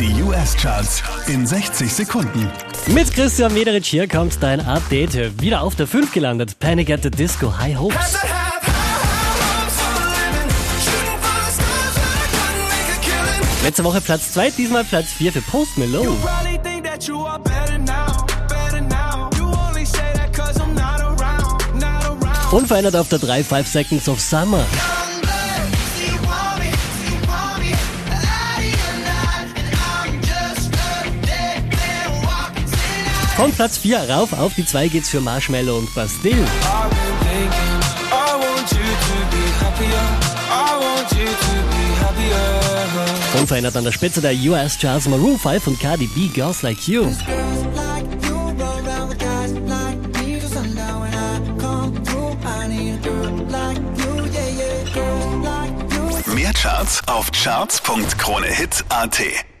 Die US-Charts in 60 Sekunden. Mit Christian Mederich hier kommt dein Update. Wieder auf der 5 gelandet. Panic at the Disco High Hopes. Letzte Woche Platz 2, diesmal Platz 4 für Post Malone. Unverändert auf der 3, 5 Seconds of Summer. Von Platz 4 rauf auf die 2 geht's für Marshmallow und Bastille. Unverändert an der Spitze der US Charts Maroon 5 und Cardi B Girls Like You. Mehr Charts auf charts.kronehit.at